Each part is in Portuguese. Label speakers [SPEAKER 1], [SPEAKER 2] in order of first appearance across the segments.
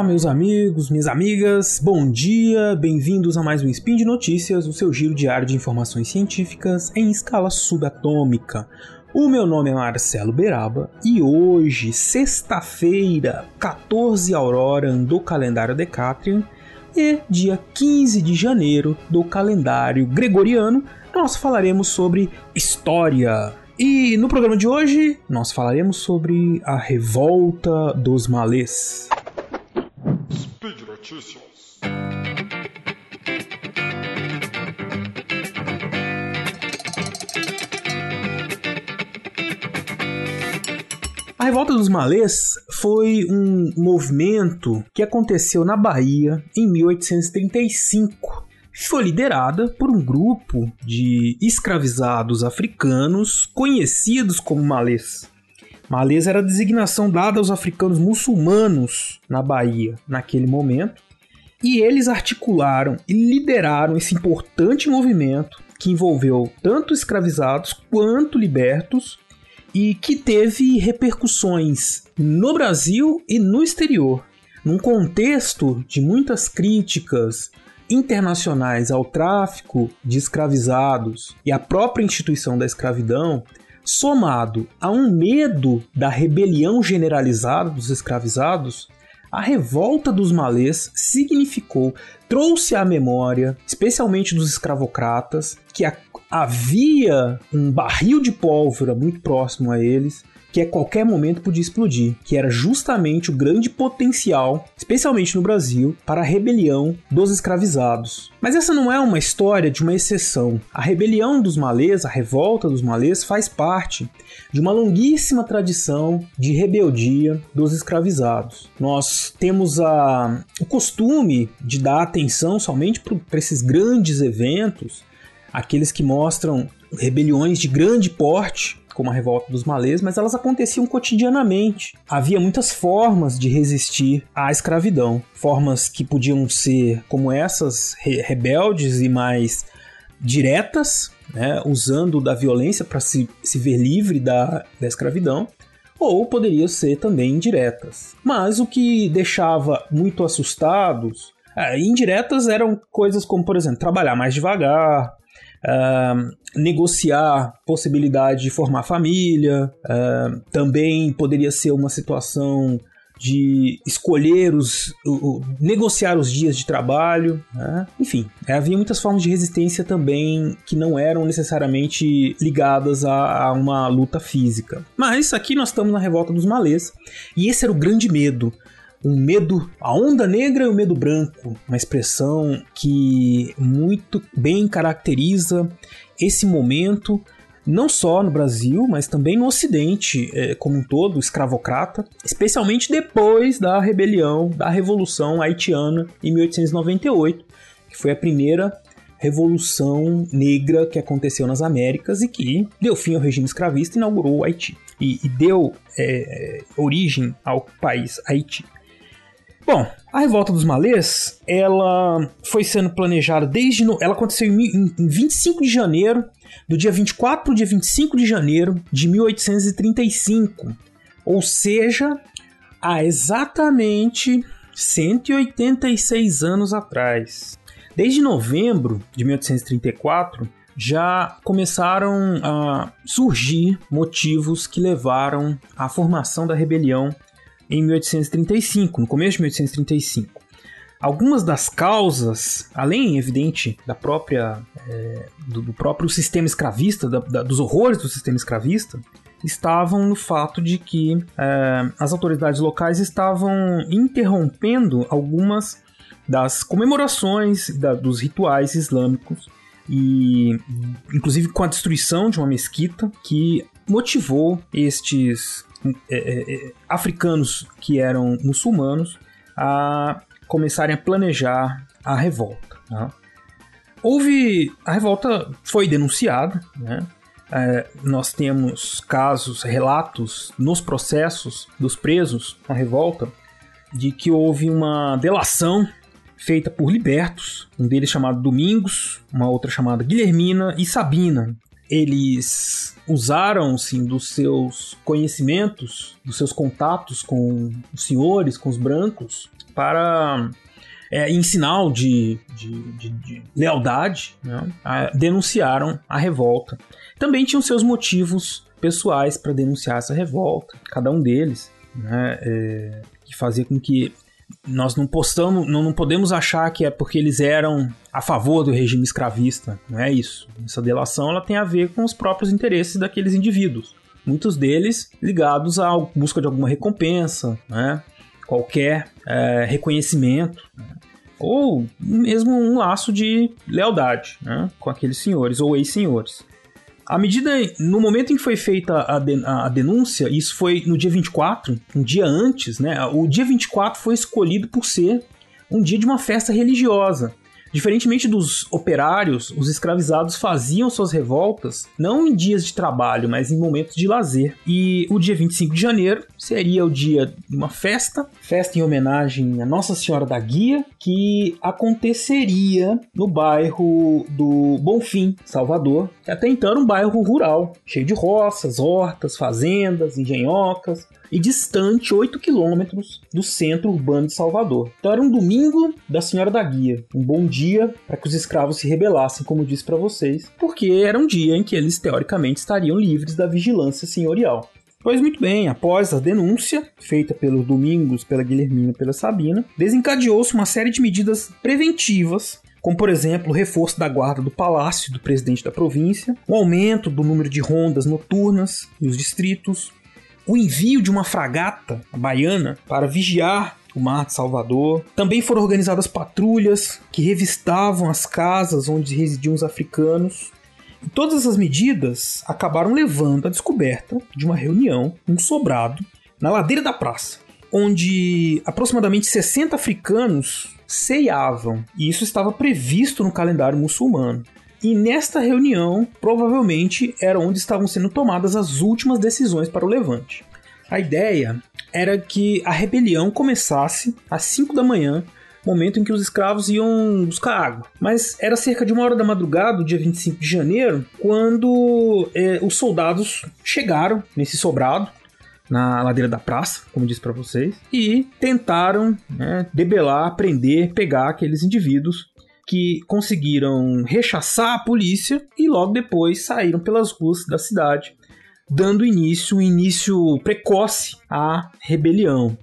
[SPEAKER 1] Olá, meus amigos, minhas amigas, bom dia, bem-vindos a mais um Spin de Notícias, o seu giro diário de informações científicas em escala subatômica. O meu nome é Marcelo Beraba e hoje, sexta-feira, 14 Aurora do calendário Decatrian e dia 15 de janeiro do calendário Gregoriano, nós falaremos sobre história. E no programa de hoje, nós falaremos sobre a revolta dos malês. Notícias. A Revolta dos Malês foi um movimento que aconteceu na Bahia em 1835 foi liderada por um grupo de escravizados africanos conhecidos como malês. Malês era a designação dada aos africanos muçulmanos na Bahia naquele momento, e eles articularam e lideraram esse importante movimento que envolveu tanto escravizados quanto libertos e que teve repercussões no Brasil e no exterior. Num contexto de muitas críticas internacionais ao tráfico de escravizados e à própria instituição da escravidão, somado a um medo da rebelião generalizada dos escravizados, a revolta dos malês significou, trouxe à memória, especialmente dos escravocratas, que havia um barril de pólvora muito próximo a eles que a qualquer momento podia explodir, que era justamente o grande potencial, especialmente no Brasil, para a rebelião dos escravizados. Mas essa não é uma história de uma exceção. A rebelião dos malês, a revolta dos malês, faz parte de uma longuíssima tradição de rebeldia dos escravizados. Nós temos a, o costume de dar atenção somente para esses grandes eventos, aqueles que mostram rebeliões de grande porte, como a revolta dos malês, mas elas aconteciam cotidianamente. Havia muitas formas de resistir à escravidão, formas que podiam ser como essas, re rebeldes e mais diretas, né, usando da violência para se, se ver livre da, da escravidão, ou poderia ser também indiretas. Mas o que deixava muito assustados, é, indiretas eram coisas como, por exemplo, trabalhar mais devagar, uh, negociar possibilidade de formar família, uh, também poderia ser uma situação de escolher os. O, o, negociar os dias de trabalho, né? enfim, havia muitas formas de resistência também que não eram necessariamente ligadas a, a, uma luta física. Mas aqui nós estamos na revolta dos malês, e esse era o grande medo um medo, a onda negra e o medo branco, uma expressão que muito bem caracteriza esse momento, não só no Brasil, mas também no Ocidente é, como um todo, escravocrata, especialmente depois da rebelião, da Revolução Haitiana em 1898, que foi a primeira revolução negra que aconteceu nas Américas e que deu fim ao regime escravista e inaugurou o Haiti. E, e deu é, origem ao país Haiti. Bom, a revolta dos malês, ela foi sendo planejada desde. No... Ela aconteceu em, em 25 de janeiro, do dia 24 para o dia 25 de janeiro de 1835. Ou seja, há exatamente 186 anos atrás. Desde novembro de 1834, já começaram a surgir motivos que levaram à formação da rebelião em 1835, no começo de 1835. Algumas das causas, além, evidente, da própria, é, do, do, próprio sistema escravista, da, da, dos horrores do sistema escravista, estavam no fato de que é, as autoridades locais estavam interrompendo algumas das comemorações da, dos rituais islâmicos e inclusive com a destruição de uma mesquita que motivou estes é, é, é, africanos que eram muçulmanos a começarem a planejar a revolta. Né? Houve. A revolta foi denunciada, né? É, nós temos casos, relatos nos processos dos presos na revolta de que houve uma delação feita por libertos, um deles chamado Domingos, uma outra chamada Guilhermina e Sabina, eles usaram sim dos seus conhecimentos, dos seus contatos com os senhores, com os brancos, para é, em sinal de, de, de, de lealdade, né, a, denunciaram a revolta. Também tinham seus motivos pessoais para denunciar essa revolta, cada um deles, né, é, que fazia com que nós não postamos, não, não, podemos achar que é porque eles eram a favor do regime escravista. Não é isso. Essa delação ela tem a ver com os próprios interesses daqueles indivíduos. Muitos deles ligados à busca de alguma recompensa, né? qualquer é, reconhecimento, né? ou mesmo um laço de lealdade né? com aqueles senhores ou ex-senhores. À medida, no momento em que foi feita a, a, denúncia, isso foi no dia 24, um dia antes, né? O dia 24 foi escolhido por ser um dia de uma festa religiosa. Diferentemente dos operários, os escravizados faziam suas revoltas não em dias de trabalho, mas em momentos de lazer. E o dia 25 de janeiro seria o dia de uma festa, festa em homenagem a Nossa Senhora da Guia, que aconteceria no bairro do Bonfim, Salvador, que até então era um bairro rural, cheio de roças, hortas, fazendas, engenhocas e distante 8 quilômetros do centro urbano de Salvador. Então era um domingo da Senhora da Guia, um bom dia para que os escravos se rebelassem, como disse para vocês, porque era um dia em que eles teoricamente estariam livres da vigilância senhorial. Pois muito bem, após a denúncia feita pelos Domingos, pela Guilhermina e pela Sabina, desencadeou-se uma série de medidas preventivas como por exemplo o reforço da guarda do palácio do presidente da província, o aumento do número de rondas noturnas nos distritos, o envio de uma fragata baiana para vigiar o Mar de Salvador. Também foram organizadas patrulhas que revistavam as casas onde residiam os africanos. E todas essas medidas acabaram levando à descoberta de uma reunião, um sobrado, na ladeira da praça, onde aproximadamente 60 africanos ceiavam. E isso estava previsto no calendário muçulmano. E nesta reunião, provavelmente era onde estavam sendo tomadas as últimas decisões para o Levante. A ideia era que a rebelião começasse às 5 da manhã, momento em que os escravos iam buscar água. Mas era cerca de uma hora da madrugada, do dia 25 de janeiro, quando é, os soldados chegaram nesse sobrado, na ladeira da praça, como disse para vocês, e tentaram né, debelar, prender, pegar aqueles indivíduos que conseguiram rechaçar a polícia e logo depois saíram pelas ruas da cidade, dando início, um início precoce à rebelião.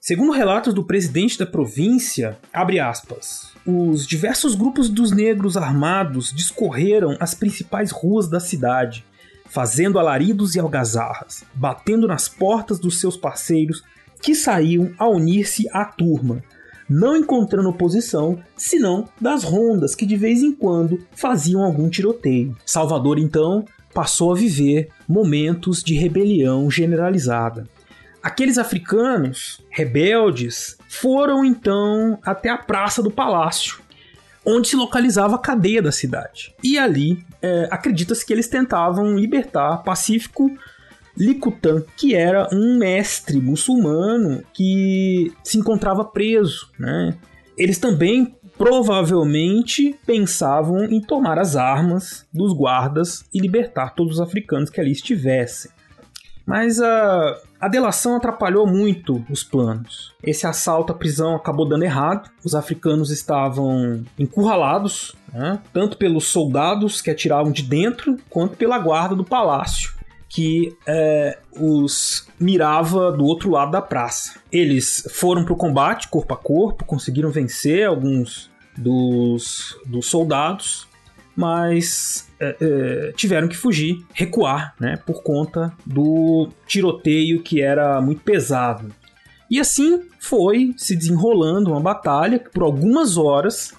[SPEAKER 1] Segundo relatos do presidente da província, abre aspas, os diversos grupos dos negros armados discorreram as principais ruas da cidade, fazendo alaridos e algazarras, batendo nas portas dos seus parceiros que saíam a unir-se à turma, não encontrando oposição senão das rondas que de vez em quando faziam algum tiroteio. Salvador então passou a viver momentos de rebelião generalizada. Aqueles africanos rebeldes foram então até a praça do palácio, onde se localizava a cadeia da cidade. E ali é, acredita-se que eles tentavam libertar Pacífico Likutan, que era um mestre muçulmano que se encontrava preso. Né? Eles também provavelmente pensavam em tomar as armas dos guardas e libertar todos os africanos que ali estivessem. Mas a, a delação atrapalhou muito os planos. Esse assalto à prisão acabou dando errado. Os africanos estavam encurralados, né? tanto pelos soldados que atiravam de dentro, quanto pela guarda do palácio que é, os mirava do outro lado da praça. Eles foram para o combate corpo a corpo, conseguiram vencer alguns dos, dos soldados, mas é, é, tiveram que fugir, recuar, né, por conta do tiroteio que era muito pesado. E assim foi se desenrolando uma batalha que por algumas horas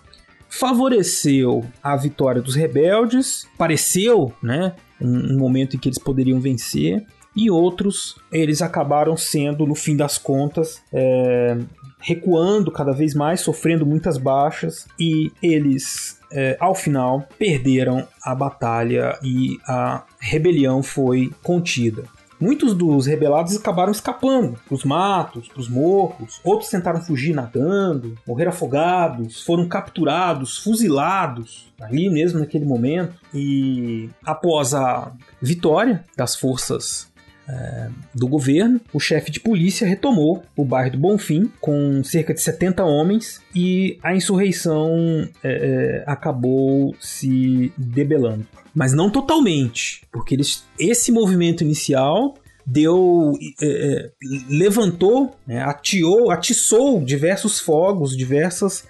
[SPEAKER 1] favoreceu a vitória dos rebeldes, pareceu, né, um, um momento em que eles poderiam vencer, e outros eles acabaram sendo, no fim das contas, é, recuando cada vez mais, sofrendo muitas baixas, e eles, é, ao final, perderam a batalha e a rebelião foi contida. Muitos dos rebelados acabaram escapando para os matos, para os morros. Outros tentaram fugir nadando, morreram afogados, foram capturados, fuzilados ali mesmo naquele momento. E após a vitória das forças é, do governo, o chefe de polícia retomou o bairro do Bonfim com cerca de 70 homens e a insurreição é, é, acabou se debelando. Mas não totalmente, porque eles, esse movimento inicial deu é, é, levantou, né, atiou, atiçou diversos fogos, diversas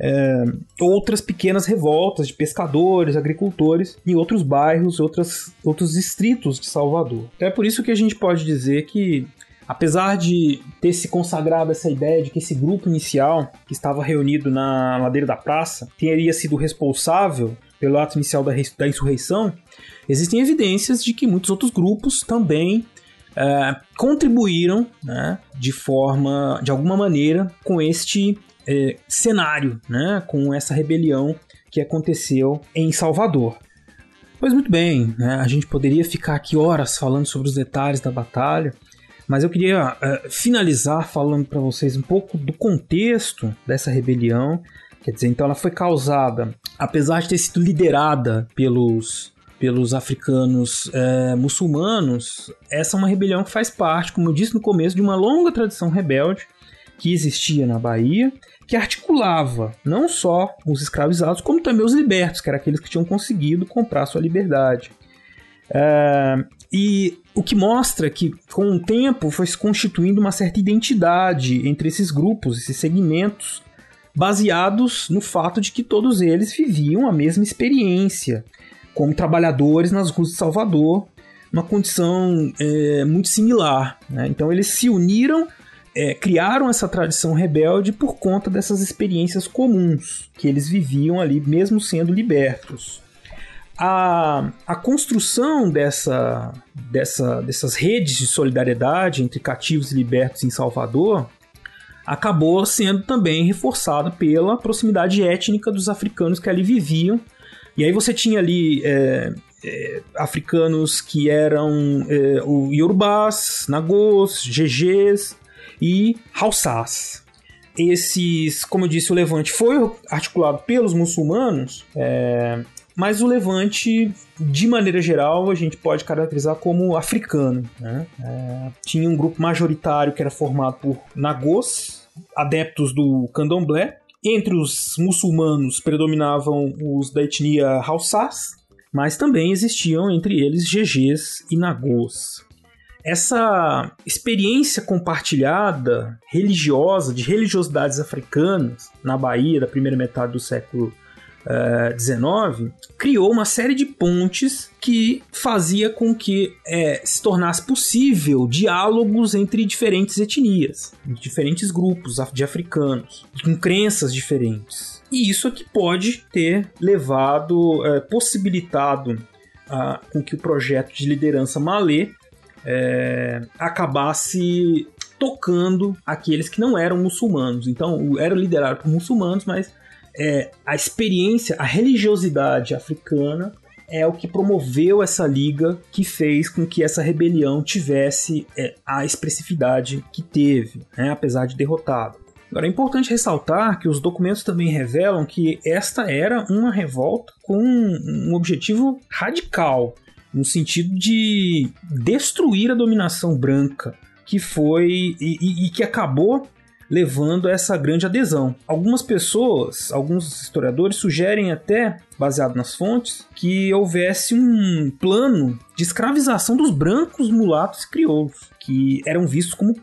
[SPEAKER 1] é, outras pequenas revoltas de pescadores, agricultores em outros bairros, outras, outros distritos de Salvador. Então é por isso que a gente pode dizer que, apesar de ter se consagrado essa ideia de que esse grupo inicial, que estava reunido na ladeira da praça, teria sido responsável pelo ato inicial da, da insurreição, existem evidências de que muitos outros grupos também é, contribuíram né, de forma, de alguma maneira, com este é, cenário, né, com essa rebelião que aconteceu em Salvador. Pois muito bem, né, a gente poderia ficar aqui horas falando sobre os detalhes da batalha, mas eu queria uh, finalizar falando para vocês um pouco do contexto dessa rebelião. Quer dizer, então ela foi causada, apesar de ter sido liderada pelos pelos africanos é, muçulmanos, essa é uma rebelião que faz parte, como eu disse no começo, de uma longa tradição rebelde que existia na Bahia que articulava não só os escravizados, como também os libertos, que eram aqueles que tinham conseguido comprar sua liberdade. Uh, e o que mostra que, com o tempo, foi se constituindo uma certa identidade entre esses grupos, esses segmentos, baseados no fato de que todos eles viviam a mesma experiência, como trabalhadores nas ruas de Salvador, uma condição é, muito similar. Né? Então, eles se uniram é, criaram essa tradição rebelde por conta dessas experiências comuns que eles viviam ali, mesmo sendo libertos. A, a construção dessa, dessa, dessas redes de solidariedade entre cativos e libertos em Salvador acabou sendo também reforçada pela proximidade étnica dos africanos que ali viviam. E aí você tinha ali é, é, africanos que eram é, o Yorubás, Nagôs, GGs, e Hausás. Esses, como eu disse, o Levante foi articulado pelos muçulmanos, é, mas o Levante, de maneira geral, a gente pode caracterizar como africano. Né? É, tinha um grupo majoritário que era formado por Nagôs, adeptos do candomblé. Entre os muçulmanos predominavam os da etnia Hausás, mas também existiam entre eles GGs e Nagôs essa experiência compartilhada religiosa de religiosidades africanas na Bahia da primeira metade do século XIX uh, criou uma série de pontes que fazia com que é, se tornasse possível diálogos entre diferentes etnias, diferentes grupos de africanos, com crenças diferentes. E isso é que pode ter levado, é, possibilitado uh, com que o projeto de liderança malê é, acabasse tocando aqueles que não eram muçulmanos. Então, era liderado por muçulmanos, mas é, a experiência, a religiosidade africana é o que promoveu essa liga que fez com que essa rebelião tivesse é, a expressividade que teve, né, apesar de derrotada. Agora é importante ressaltar que os documentos também revelam que esta era uma revolta com um objetivo radical no sentido de destruir a dominação branca, que foi e, e, e que acabou levando a essa grande adesão. Algumas pessoas, alguns historiadores sugerem até, baseado nas fontes, que houvesse um plano de escravização dos brancos, mulatos e crioulos, que eram vistos como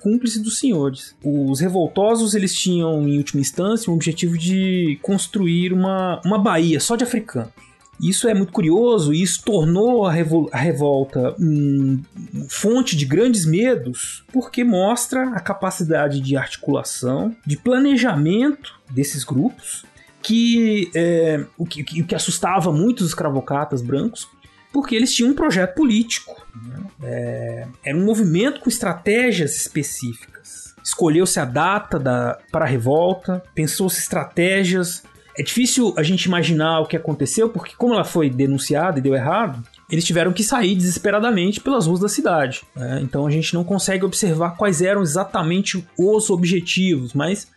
[SPEAKER 1] cúmplices dos senhores. Os revoltosos eles tinham, em última instância, o objetivo de construir uma, uma baía só de africanos. Isso é muito curioso e isso tornou a, a revolta um, fonte de grandes medos, porque mostra a capacidade de articulação, de planejamento desses grupos, que, é, o, que, o que assustava muito os escravocatas brancos, porque eles tinham um projeto político. Né? É, era um movimento com estratégias específicas. Escolheu-se a data da, para a revolta, pensou-se estratégias é difícil a gente imaginar o que aconteceu, porque como ela foi denunciada e deu errado, eles tiveram que sair desesperadamente pelas ruas da cidade. Né? Então a gente não consegue observar quais eram exatamente os objetivos, mas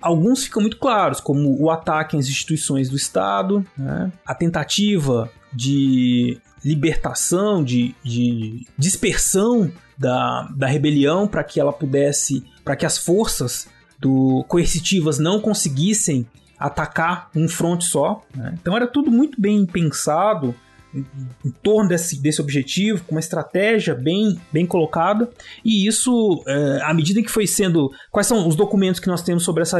[SPEAKER 1] alguns ficam muito claros, como o ataque às instituições do Estado, né? a tentativa de libertação, de, de dispersão da, da rebelião para que ela pudesse, para que as forças do coercitivas não conseguissem atacar um fronte só. Né? Então era tudo muito bem pensado em, em, torno desse, desse objetivo, com uma estratégia bem, bem colocada. E isso, é, à medida que foi sendo. Quais são os documentos que nós temos sobre essa,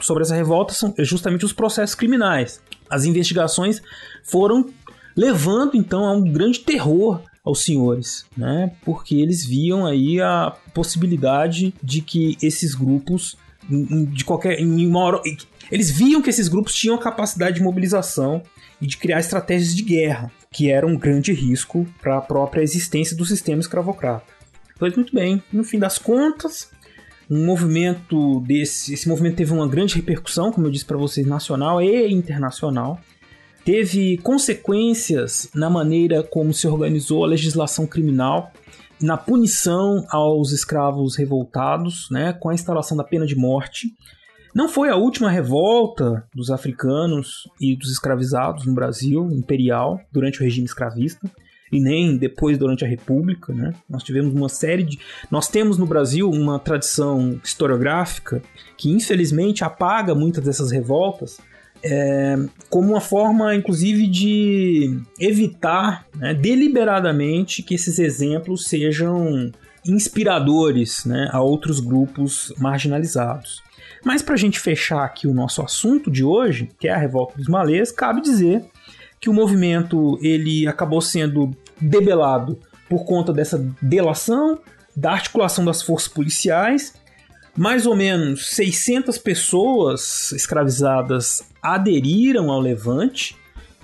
[SPEAKER 1] sobre essa revolta? São justamente os processos criminais. As investigações foram levando então a um grande terror aos senhores, né? Porque eles viam aí a possibilidade de que esses grupos de qualquer em uma hora, eles viam que esses grupos tinham a capacidade de mobilização e de criar estratégias de guerra, que era um grande risco para a própria existência do sistema escravocrata. Pois muito bem, no fim das contas, um movimento desse, esse movimento teve uma grande repercussão, como eu disse para vocês, nacional e internacional. Teve consequências na maneira como se organizou a legislação criminal na punição aos escravos revoltados, né, com a instalação da pena de morte. Não foi a última revolta dos africanos e dos escravizados no Brasil imperial durante o regime escravista e nem depois durante a República, né? Nós tivemos uma série de nós temos no Brasil uma tradição historiográfica que infelizmente apaga muitas dessas revoltas, é, como uma forma, inclusive, de evitar né, deliberadamente que esses exemplos sejam inspiradores né, a outros grupos marginalizados. Mas para a gente fechar aqui o nosso assunto de hoje, que é a revolta dos malês, cabe dizer que o movimento ele acabou sendo debelado por conta dessa delação, da articulação das forças policiais mais ou menos 600 pessoas escravizadas aderiram ao levante.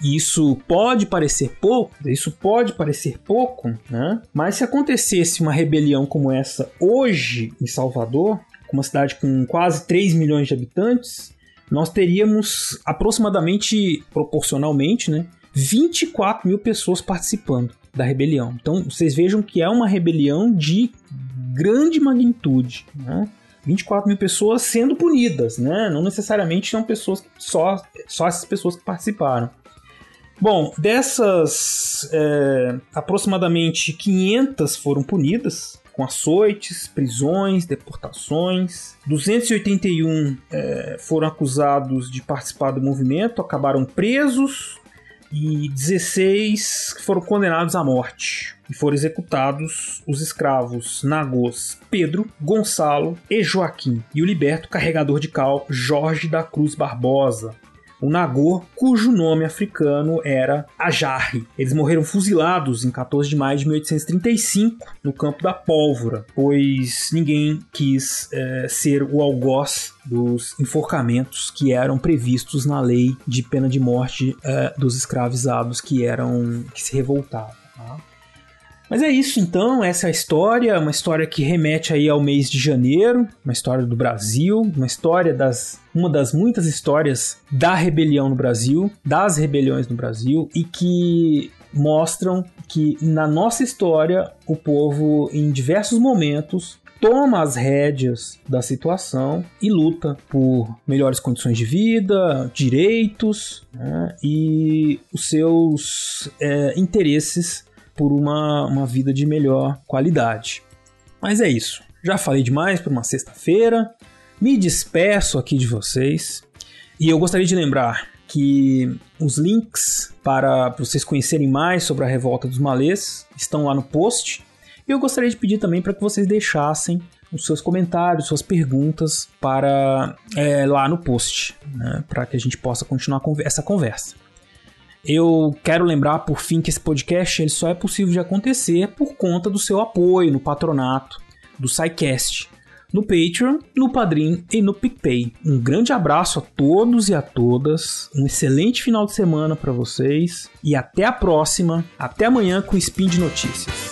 [SPEAKER 1] Isso pode parecer pouco, isso pode parecer pouco, né? Mas se acontecesse uma rebelião como essa hoje em Salvador, uma cidade com quase 3 milhões de habitantes, nós teríamos aproximadamente, proporcionalmente, né, 24 mil pessoas participando da rebelião. Então vocês vejam que é uma rebelião de grande magnitude. Né? 24 mil pessoas sendo punidas, né? Não necessariamente são pessoas só, só essas pessoas que participaram. Bom, dessas é, aproximadamente 500 foram punidas com açoites, prisões, deportações. 281 é, foram acusados de participar do movimento, acabaram presos e 16 foram condenados à morte e foram executados os escravos Nagôs Pedro, Gonçalo e Joaquim e o liberto carregador de cal Jorge da Cruz Barbosa, o Nagor, cujo nome africano era Ajarre. Eles morreram fuzilados em 14 de maio de 1835 no Campo da Pólvora, pois ninguém quis é, ser o algoz dos enforcamentos que eram previstos na lei de pena de morte é, dos escravizados que eram que se revoltavam. Tá? Mas é isso então, essa é a história, uma história que remete aí ao mês de janeiro, uma história do Brasil, uma história das uma das muitas histórias da rebelião no Brasil, das rebeliões no Brasil e que mostram que na nossa história o povo em diversos momentos toma as rédeas da situação e luta por melhores condições de vida, direitos né, e os seus é, interesses por uma, uma vida de melhor qualidade. Mas é isso. Já falei demais por uma sexta-feira. Me despeço aqui de vocês. E eu gostaria de lembrar que os links para vocês conhecerem mais sobre a revolta dos malês estão lá no post. E eu gostaria de pedir também para que vocês deixassem os seus comentários, suas perguntas para é, lá no post, né, para que a gente possa continuar essa conversa. Eu quero lembrar, por fim, que esse podcast ele só é possível de acontecer por conta do seu apoio no patronato do SciCast, no Patreon, no Padrim e no PicPay. Um grande abraço a todos e a todas, um excelente final de semana para vocês e até a próxima, até amanhã com Spin de Notícias.